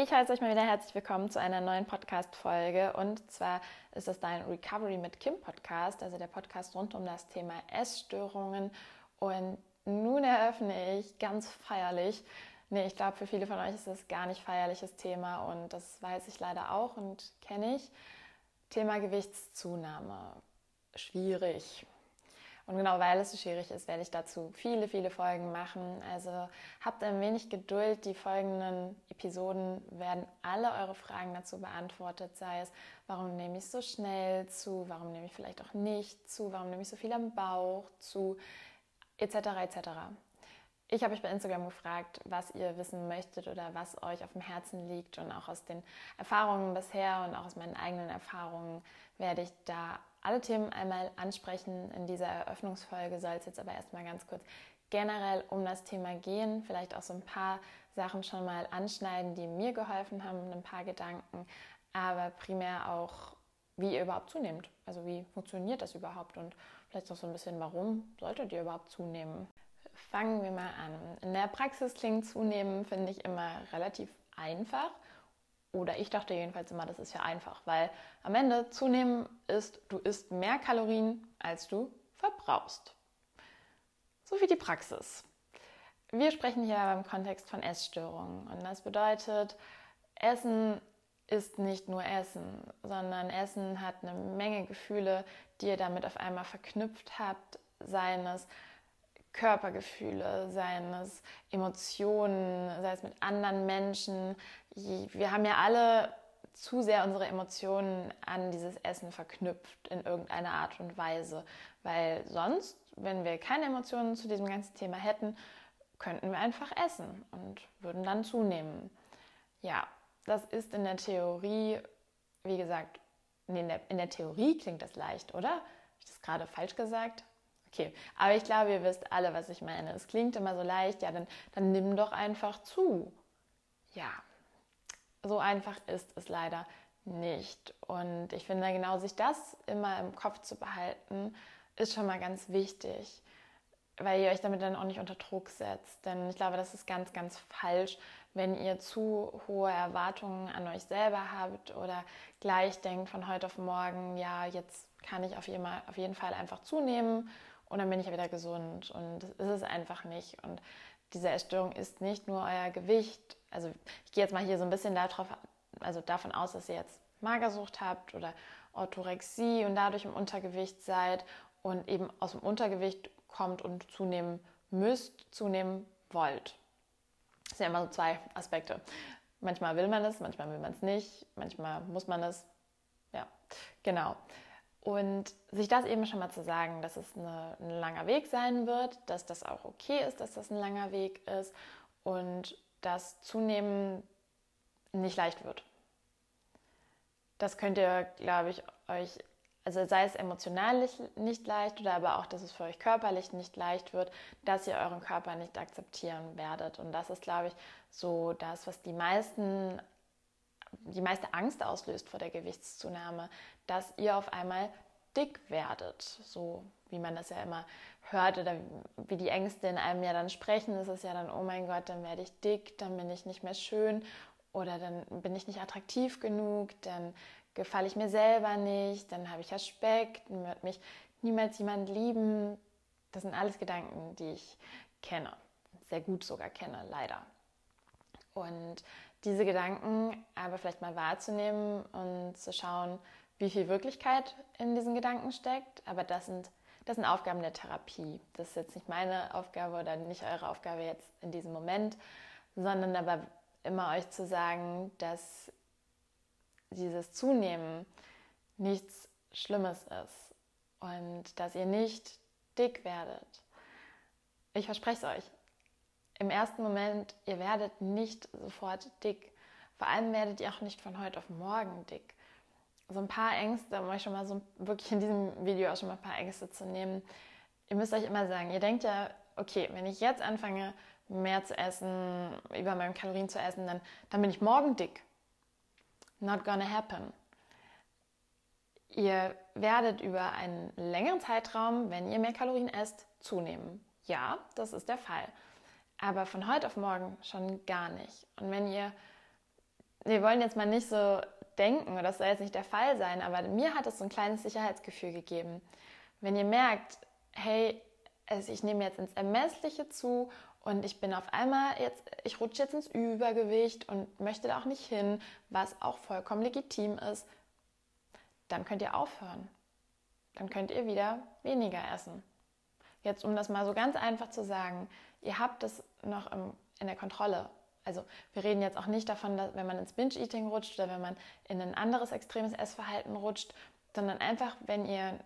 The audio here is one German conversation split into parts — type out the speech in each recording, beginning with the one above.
Ich heiße euch mal wieder herzlich willkommen zu einer neuen Podcast-Folge. Und zwar ist das dein Recovery mit Kim Podcast, also der Podcast rund um das Thema Essstörungen. Und nun eröffne ich ganz feierlich. Nee, ich glaube, für viele von euch ist das gar nicht feierliches Thema und das weiß ich leider auch und kenne ich. Thema Gewichtszunahme. Schwierig. Und genau weil es so schwierig ist, werde ich dazu viele, viele Folgen machen. Also habt ein wenig Geduld. Die folgenden Episoden werden alle eure Fragen dazu beantwortet, sei es, warum nehme ich so schnell zu, warum nehme ich vielleicht auch nicht zu, warum nehme ich so viel am Bauch zu, etc. etc. Ich habe euch bei Instagram gefragt, was ihr wissen möchtet oder was euch auf dem Herzen liegt und auch aus den Erfahrungen bisher und auch aus meinen eigenen Erfahrungen werde ich da alle Themen einmal ansprechen. In dieser Eröffnungsfolge soll es jetzt aber erstmal ganz kurz generell um das Thema gehen, vielleicht auch so ein paar Sachen schon mal anschneiden, die mir geholfen haben, ein paar Gedanken, aber primär auch, wie ihr überhaupt zunehmt. Also wie funktioniert das überhaupt und vielleicht auch so ein bisschen, warum solltet ihr überhaupt zunehmen. Fangen wir mal an. In der Praxis klingt zunehmen, finde ich, immer relativ einfach. Oder ich dachte jedenfalls immer, das ist ja einfach, weil am Ende zunehmen ist, du isst mehr Kalorien, als du verbrauchst. So wie die Praxis. Wir sprechen hier beim Kontext von Essstörungen und das bedeutet, Essen ist nicht nur Essen, sondern Essen hat eine Menge Gefühle, die ihr damit auf einmal verknüpft habt, seien es Körpergefühle, seien es Emotionen, sei es mit anderen Menschen. Wir haben ja alle zu sehr unsere Emotionen an dieses Essen verknüpft in irgendeiner Art und Weise, weil sonst, wenn wir keine Emotionen zu diesem ganzen Thema hätten, könnten wir einfach essen und würden dann zunehmen. Ja, das ist in der Theorie, wie gesagt, in der, in der Theorie klingt das leicht, oder? Habe ich das gerade falsch gesagt? Okay, aber ich glaube, ihr wisst alle, was ich meine. Es klingt immer so leicht, ja, dann, dann nimm doch einfach zu. Ja, so einfach ist es leider nicht. Und ich finde, genau sich das immer im Kopf zu behalten, ist schon mal ganz wichtig, weil ihr euch damit dann auch nicht unter Druck setzt. Denn ich glaube, das ist ganz, ganz falsch, wenn ihr zu hohe Erwartungen an euch selber habt oder gleich denkt von heute auf morgen, ja, jetzt kann ich auf jeden Fall einfach zunehmen und dann bin ich ja wieder gesund. Und das ist es einfach nicht. Und diese Essstörung ist nicht nur euer Gewicht. Also ich gehe jetzt mal hier so ein bisschen darauf, also davon aus, dass ihr jetzt Magersucht habt oder Orthorexie und dadurch im Untergewicht seid und eben aus dem Untergewicht kommt und zunehmen müsst, zunehmen wollt. Das sind ja immer so zwei Aspekte. Manchmal will man es, manchmal will man es nicht, manchmal muss man es. Ja, genau. Und sich das eben schon mal zu sagen, dass es eine, ein langer Weg sein wird, dass das auch okay ist, dass das ein langer Weg ist und dass zunehmen nicht leicht wird. Das könnt ihr, glaube ich, euch, also sei es emotional nicht leicht oder aber auch, dass es für euch körperlich nicht leicht wird, dass ihr euren Körper nicht akzeptieren werdet. Und das ist, glaube ich, so das, was die meisten die meiste Angst auslöst vor der Gewichtszunahme, dass ihr auf einmal dick werdet. So wie man das ja immer hört oder wie die Ängste in einem ja dann sprechen, ist es ja dann, oh mein Gott, dann werde ich dick, dann bin ich nicht mehr schön oder dann bin ich nicht attraktiv genug, dann gefalle ich mir selber nicht, dann habe ich ja Speck, dann wird mich niemals jemand lieben. Das sind alles Gedanken, die ich kenne, sehr gut sogar kenne, leider. Und diese Gedanken aber vielleicht mal wahrzunehmen und zu schauen, wie viel Wirklichkeit in diesen Gedanken steckt. Aber das sind, das sind Aufgaben der Therapie. Das ist jetzt nicht meine Aufgabe oder nicht eure Aufgabe jetzt in diesem Moment, sondern aber immer euch zu sagen, dass dieses Zunehmen nichts Schlimmes ist und dass ihr nicht dick werdet. Ich verspreche es euch im ersten Moment, ihr werdet nicht sofort dick. Vor allem werdet ihr auch nicht von heute auf morgen dick. So ein paar Ängste, um euch schon mal so wirklich in diesem Video auch schon mal ein paar Ängste zu nehmen. Ihr müsst euch immer sagen, ihr denkt ja, okay, wenn ich jetzt anfange, mehr zu essen, über meinen Kalorien zu essen, dann, dann bin ich morgen dick. Not gonna happen. Ihr werdet über einen längeren Zeitraum, wenn ihr mehr Kalorien esst, zunehmen. Ja, das ist der Fall aber von heute auf morgen schon gar nicht. Und wenn ihr wir wollen jetzt mal nicht so denken, oder das soll jetzt nicht der Fall sein, aber mir hat es so ein kleines Sicherheitsgefühl gegeben. Wenn ihr merkt, hey, also ich nehme jetzt ins Ermessliche zu und ich bin auf einmal jetzt, ich rutsche jetzt ins Übergewicht und möchte da auch nicht hin, was auch vollkommen legitim ist, dann könnt ihr aufhören. Dann könnt ihr wieder weniger essen. Jetzt, um das mal so ganz einfach zu sagen, ihr habt es noch im, in der Kontrolle. Also wir reden jetzt auch nicht davon, dass wenn man ins Binge-Eating rutscht oder wenn man in ein anderes extremes Essverhalten rutscht, sondern einfach, wenn ihr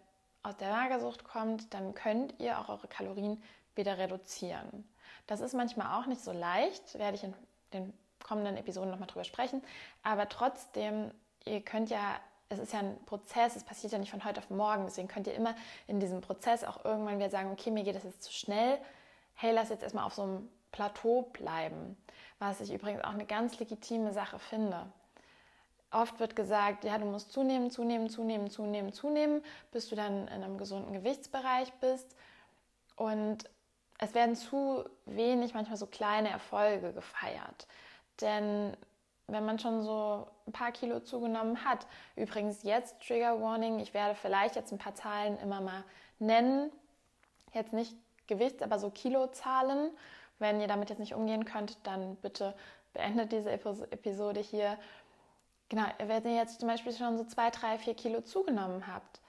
aus der Magersucht kommt, dann könnt ihr auch eure Kalorien wieder reduzieren. Das ist manchmal auch nicht so leicht, werde ich in den kommenden Episoden nochmal drüber sprechen. Aber trotzdem, ihr könnt ja, es ist ja ein Prozess, es passiert ja nicht von heute auf morgen. Deswegen könnt ihr immer in diesem Prozess auch irgendwann wieder sagen, okay, mir geht das jetzt zu schnell. Hey, lass jetzt erstmal auf so einem Plateau bleiben. Was ich übrigens auch eine ganz legitime Sache finde. Oft wird gesagt, ja, du musst zunehmen, zunehmen, zunehmen, zunehmen, zunehmen, bis du dann in einem gesunden Gewichtsbereich bist. Und es werden zu wenig, manchmal so kleine Erfolge gefeiert. Denn wenn man schon so ein paar Kilo zugenommen hat, übrigens jetzt Trigger Warning, ich werde vielleicht jetzt ein paar Zahlen immer mal nennen, jetzt nicht Gewicht, aber so Kilozahlen. Wenn ihr damit jetzt nicht umgehen könnt, dann bitte beendet diese Episode hier Genau, wenn ihr jetzt zum Beispiel schon so zwei, drei, vier Kilo zugenommen habt,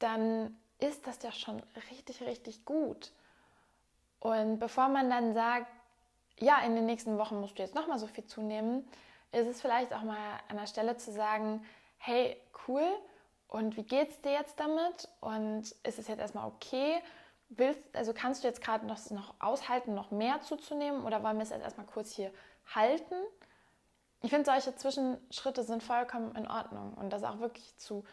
dann ist das ja schon richtig, richtig gut. Und bevor man dann sagt, ja, in den nächsten Wochen musst du jetzt nochmal so viel zunehmen, ist es vielleicht auch mal an der Stelle zu sagen, hey, cool, und wie geht's dir jetzt damit? Und ist es jetzt erstmal okay? Willst, also kannst du jetzt gerade noch, noch aushalten, noch mehr zuzunehmen oder wollen wir es jetzt erstmal kurz hier halten? ich finde, solche Zwischenschritte sind vollkommen in Ordnung und das auch wirklich zu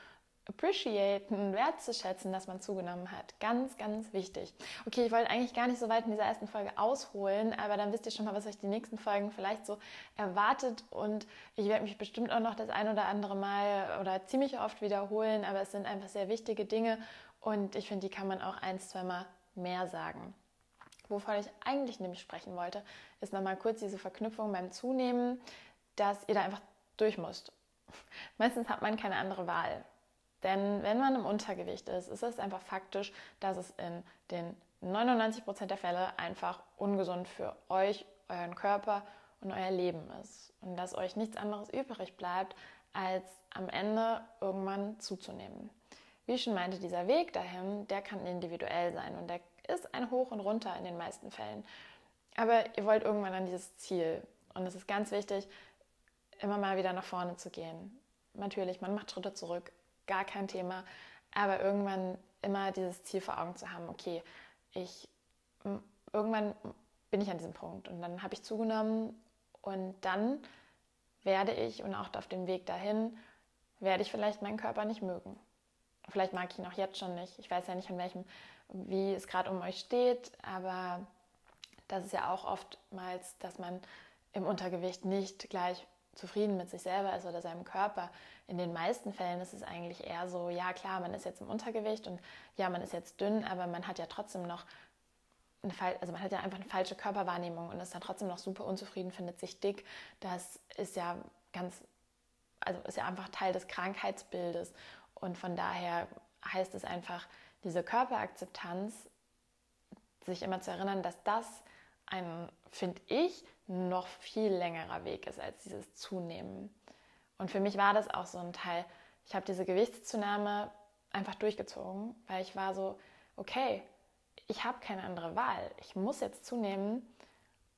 appreciaten, wertzuschätzen, dass man zugenommen hat. Ganz, ganz wichtig. Okay, ich wollte eigentlich gar nicht so weit in dieser ersten Folge ausholen, aber dann wisst ihr schon mal, was euch die nächsten Folgen vielleicht so erwartet und ich werde mich bestimmt auch noch das ein oder andere Mal oder ziemlich oft wiederholen, aber es sind einfach sehr wichtige Dinge und ich finde, die kann man auch ein, zweimal mehr sagen. Wovon ich eigentlich nämlich sprechen wollte, ist nochmal kurz diese Verknüpfung beim Zunehmen dass ihr da einfach durch müsst. Meistens hat man keine andere Wahl. Denn wenn man im Untergewicht ist, ist es einfach faktisch, dass es in den 99% der Fälle einfach ungesund für euch, euren Körper und euer Leben ist. Und dass euch nichts anderes übrig bleibt, als am Ende irgendwann zuzunehmen. Wie ich schon meinte, dieser Weg dahin, der kann individuell sein und der ist ein Hoch und Runter in den meisten Fällen. Aber ihr wollt irgendwann an dieses Ziel. Und es ist ganz wichtig, immer mal wieder nach vorne zu gehen. Natürlich, man macht Schritte zurück, gar kein Thema, aber irgendwann immer dieses Ziel vor Augen zu haben, okay, ich irgendwann bin ich an diesem Punkt und dann habe ich zugenommen und dann werde ich und auch auf dem Weg dahin werde ich vielleicht meinen Körper nicht mögen. Vielleicht mag ich ihn auch jetzt schon nicht. Ich weiß ja nicht, an welchem, wie es gerade um euch steht, aber das ist ja auch oftmals, dass man im Untergewicht nicht gleich zufrieden mit sich selber ist oder seinem Körper. In den meisten Fällen ist es eigentlich eher so, ja klar, man ist jetzt im Untergewicht und ja, man ist jetzt dünn, aber man hat ja trotzdem noch eine, also man hat ja einfach eine falsche Körperwahrnehmung und ist dann trotzdem noch super unzufrieden, findet sich dick. Das ist ja ganz, also ist ja einfach Teil des Krankheitsbildes und von daher heißt es einfach, diese Körperakzeptanz, sich immer zu erinnern, dass das ein, finde ich, noch viel längerer Weg ist als dieses Zunehmen. Und für mich war das auch so ein Teil. Ich habe diese Gewichtszunahme einfach durchgezogen, weil ich war so, okay, ich habe keine andere Wahl. Ich muss jetzt zunehmen.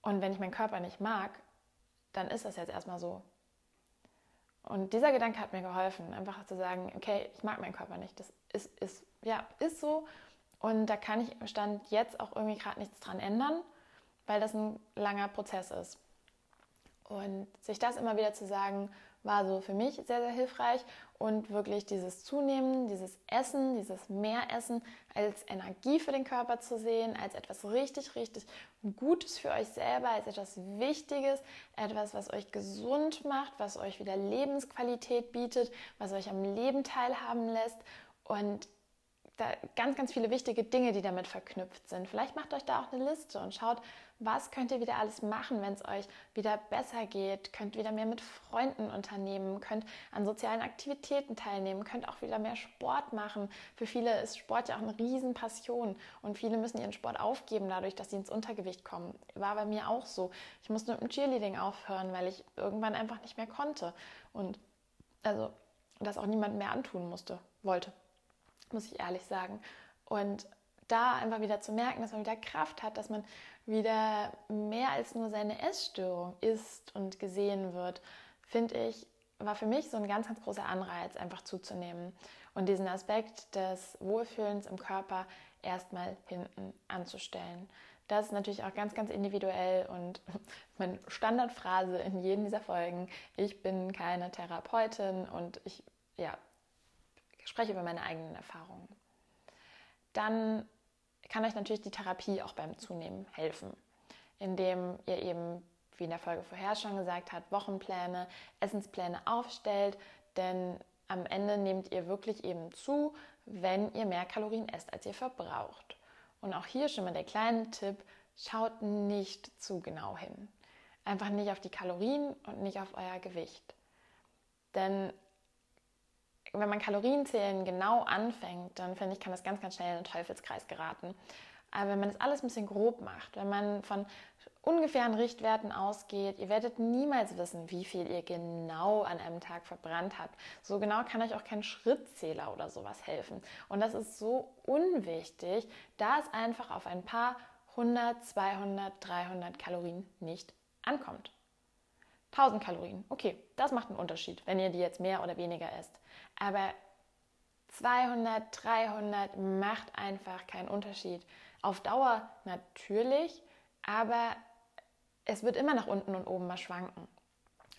Und wenn ich meinen Körper nicht mag, dann ist das jetzt erstmal so. Und dieser Gedanke hat mir geholfen, einfach zu sagen, okay, ich mag meinen Körper nicht. Das ist, ist, ja, ist so. Und da kann ich im Stand jetzt auch irgendwie gerade nichts dran ändern weil das ein langer Prozess ist. Und sich das immer wieder zu sagen, war so für mich sehr, sehr hilfreich und wirklich dieses Zunehmen, dieses Essen, dieses Mehressen als Energie für den Körper zu sehen, als etwas richtig, richtig Gutes für euch selber, als etwas Wichtiges, etwas, was euch gesund macht, was euch wieder Lebensqualität bietet, was euch am Leben teilhaben lässt und da ganz, ganz viele wichtige Dinge, die damit verknüpft sind. Vielleicht macht euch da auch eine Liste und schaut, was könnt ihr wieder alles machen, wenn es euch wieder besser geht, könnt wieder mehr mit Freunden unternehmen, könnt an sozialen Aktivitäten teilnehmen, könnt auch wieder mehr Sport machen. Für viele ist Sport ja auch eine Riesenpassion und viele müssen ihren Sport aufgeben, dadurch, dass sie ins Untergewicht kommen. War bei mir auch so. Ich musste mit dem Cheerleading aufhören, weil ich irgendwann einfach nicht mehr konnte und also das auch niemand mehr antun musste, wollte muss ich ehrlich sagen. Und da einfach wieder zu merken, dass man wieder Kraft hat, dass man wieder mehr als nur seine Essstörung ist und gesehen wird, finde ich, war für mich so ein ganz, ganz großer Anreiz, einfach zuzunehmen und diesen Aspekt des Wohlfühlens im Körper erstmal hinten anzustellen. Das ist natürlich auch ganz, ganz individuell und meine Standardphrase in jedem dieser Folgen, ich bin keine Therapeutin und ich ja, spreche über meine eigenen Erfahrungen. Dann kann euch natürlich die Therapie auch beim Zunehmen helfen, indem ihr eben, wie in der Folge vorher schon gesagt hat, Wochenpläne, Essenspläne aufstellt, denn am Ende nehmt ihr wirklich eben zu, wenn ihr mehr Kalorien esst, als ihr verbraucht. Und auch hier schon mal der kleine Tipp, schaut nicht zu genau hin. Einfach nicht auf die Kalorien und nicht auf euer Gewicht. Denn wenn man Kalorienzählen genau anfängt, dann finde ich, kann das ganz, ganz schnell in den Teufelskreis geraten. Aber wenn man das alles ein bisschen grob macht, wenn man von ungefähren Richtwerten ausgeht, ihr werdet niemals wissen, wie viel ihr genau an einem Tag verbrannt habt. So genau kann euch auch kein Schrittzähler oder sowas helfen. Und das ist so unwichtig, da es einfach auf ein paar 100, 200, 300 Kalorien nicht ankommt. 1000 Kalorien, okay, das macht einen Unterschied, wenn ihr die jetzt mehr oder weniger esst. Aber 200, 300 macht einfach keinen Unterschied. Auf Dauer natürlich, aber es wird immer nach unten und oben mal schwanken.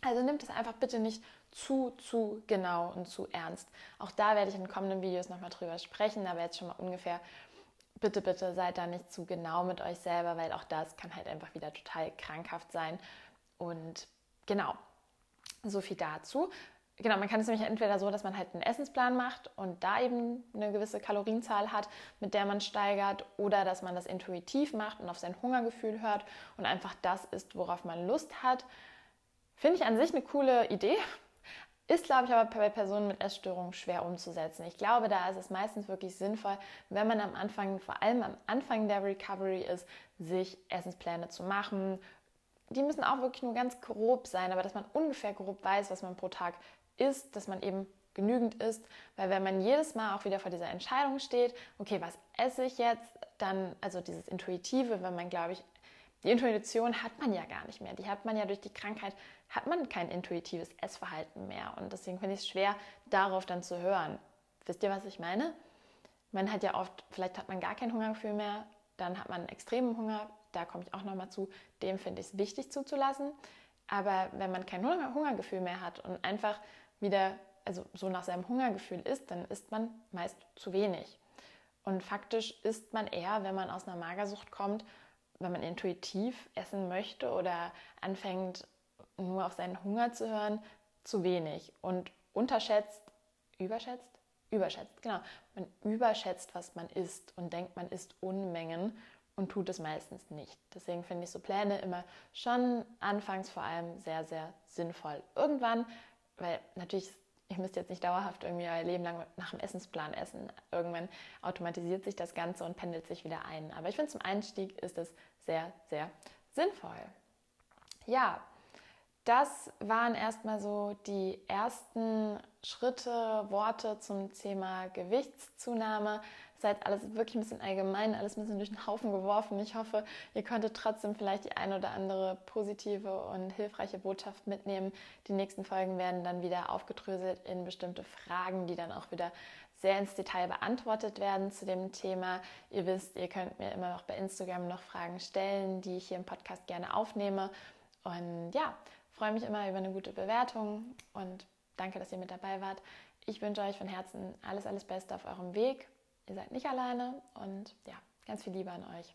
Also nimmt es einfach bitte nicht zu, zu genau und zu ernst. Auch da werde ich in kommenden Videos nochmal drüber sprechen, aber jetzt schon mal ungefähr, bitte, bitte seid da nicht zu genau mit euch selber, weil auch das kann halt einfach wieder total krankhaft sein. Und genau, so viel dazu genau, man kann es nämlich entweder so, dass man halt einen Essensplan macht und da eben eine gewisse Kalorienzahl hat, mit der man steigert, oder dass man das intuitiv macht und auf sein Hungergefühl hört und einfach das isst, worauf man Lust hat. Finde ich an sich eine coole Idee. Ist, glaube ich, aber bei Personen mit Essstörungen schwer umzusetzen. Ich glaube, da ist es meistens wirklich sinnvoll, wenn man am Anfang, vor allem am Anfang der Recovery ist, sich Essenspläne zu machen. Die müssen auch wirklich nur ganz grob sein, aber dass man ungefähr grob weiß, was man pro Tag ist, dass man eben genügend isst, weil wenn man jedes Mal auch wieder vor dieser Entscheidung steht, okay, was esse ich jetzt, dann, also dieses Intuitive, wenn man, glaube ich, die Intuition hat man ja gar nicht mehr. Die hat man ja durch die Krankheit, hat man kein intuitives Essverhalten mehr. Und deswegen finde ich es schwer, darauf dann zu hören. Wisst ihr, was ich meine? Man hat ja oft, vielleicht hat man gar kein Hungergefühl mehr, dann hat man extremen Hunger, da komme ich auch nochmal zu, dem finde ich es wichtig zuzulassen. Aber wenn man kein Hungergefühl mehr hat und einfach wieder, also so nach seinem Hungergefühl isst, dann isst man meist zu wenig. Und faktisch isst man eher, wenn man aus einer Magersucht kommt, wenn man intuitiv essen möchte oder anfängt, nur auf seinen Hunger zu hören, zu wenig und unterschätzt, überschätzt, überschätzt, genau. Man überschätzt, was man isst und denkt, man isst Unmengen und tut es meistens nicht. Deswegen finde ich so Pläne immer schon anfangs vor allem sehr, sehr sinnvoll. Irgendwann weil natürlich, ihr müsst jetzt nicht dauerhaft irgendwie euer Leben lang nach dem Essensplan essen. Irgendwann automatisiert sich das Ganze und pendelt sich wieder ein. Aber ich finde, zum Einstieg ist es sehr, sehr sinnvoll. Ja, das waren erstmal so die ersten Schritte, Worte zum Thema Gewichtszunahme. Heißt, alles wirklich ein bisschen allgemein, alles ein bisschen durch den Haufen geworfen. Ich hoffe, ihr konntet trotzdem vielleicht die ein oder andere positive und hilfreiche Botschaft mitnehmen. Die nächsten Folgen werden dann wieder aufgedröselt in bestimmte Fragen, die dann auch wieder sehr ins Detail beantwortet werden zu dem Thema. Ihr wisst, ihr könnt mir immer noch bei Instagram noch Fragen stellen, die ich hier im Podcast gerne aufnehme. Und ja, freue mich immer über eine gute Bewertung und danke, dass ihr mit dabei wart. Ich wünsche euch von Herzen alles, alles Beste auf eurem Weg Ihr seid nicht alleine und ja, ganz viel Liebe an euch.